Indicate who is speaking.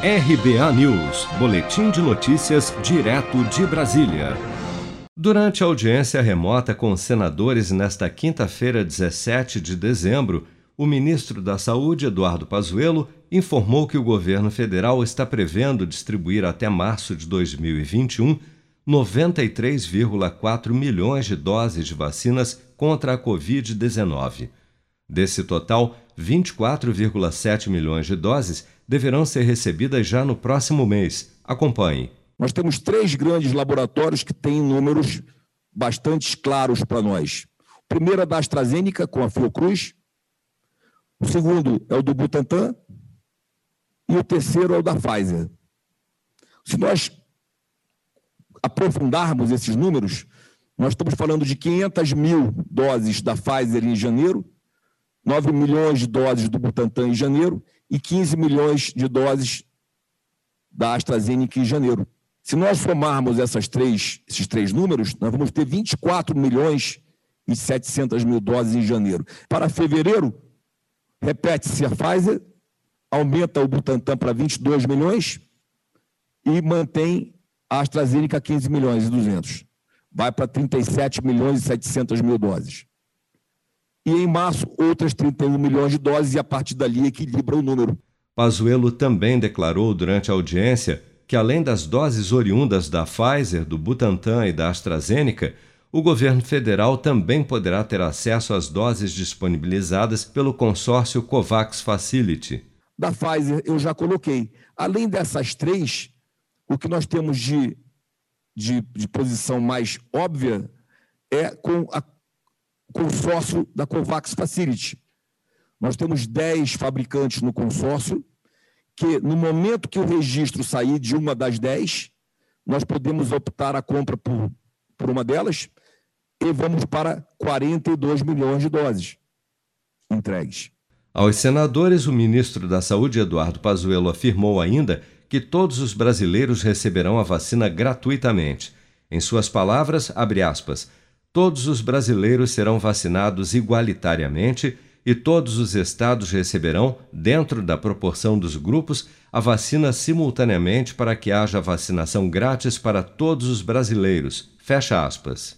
Speaker 1: RBA News, Boletim de Notícias, direto de Brasília. Durante a audiência remota com senadores nesta quinta-feira, 17 de dezembro, o ministro da Saúde, Eduardo Pazuello, informou que o governo federal está prevendo distribuir até março de 2021 93,4 milhões de doses de vacinas contra a Covid-19. Desse total, 24,7 milhões de doses deverão ser recebidas já no próximo mês. Acompanhe.
Speaker 2: Nós temos três grandes laboratórios que têm números bastante claros para nós. O primeiro é da AstraZeneca, com a Fiocruz. O segundo é o do Butantan. E o terceiro é o da Pfizer. Se nós aprofundarmos esses números, nós estamos falando de 500 mil doses da Pfizer em janeiro, 9 milhões de doses do Butantan em janeiro e 15 milhões de doses da AstraZeneca em janeiro. Se nós somarmos essas três, esses três números, nós vamos ter 24 milhões e 700 mil doses em janeiro. Para fevereiro, repete-se a Pfizer, aumenta o Butantan para 22 milhões e mantém a AstraZeneca 15 milhões e 200. Vai para 37 milhões e 700 mil doses e em março outras 31 milhões de doses e a partir dali equilibra o número.
Speaker 1: Pazuello também declarou durante a audiência que além das doses oriundas da Pfizer, do Butantan e da AstraZeneca, o governo federal também poderá ter acesso às doses disponibilizadas pelo consórcio COVAX Facility.
Speaker 2: Da Pfizer eu já coloquei. Além dessas três, o que nós temos de, de, de posição mais óbvia é com a consórcio da COVAX Facility. Nós temos 10 fabricantes no consórcio, que no momento que o registro sair de uma das 10, nós podemos optar a compra por, por uma delas e vamos para 42 milhões de doses entregues.
Speaker 1: Aos senadores, o ministro da Saúde, Eduardo Pazuello, afirmou ainda que todos os brasileiros receberão a vacina gratuitamente. Em suas palavras, abre aspas, todos os brasileiros serão vacinados igualitariamente e todos os estados receberão, dentro da proporção dos grupos, a vacina simultaneamente para que haja vacinação grátis para todos os brasileiros. Fecha aspas.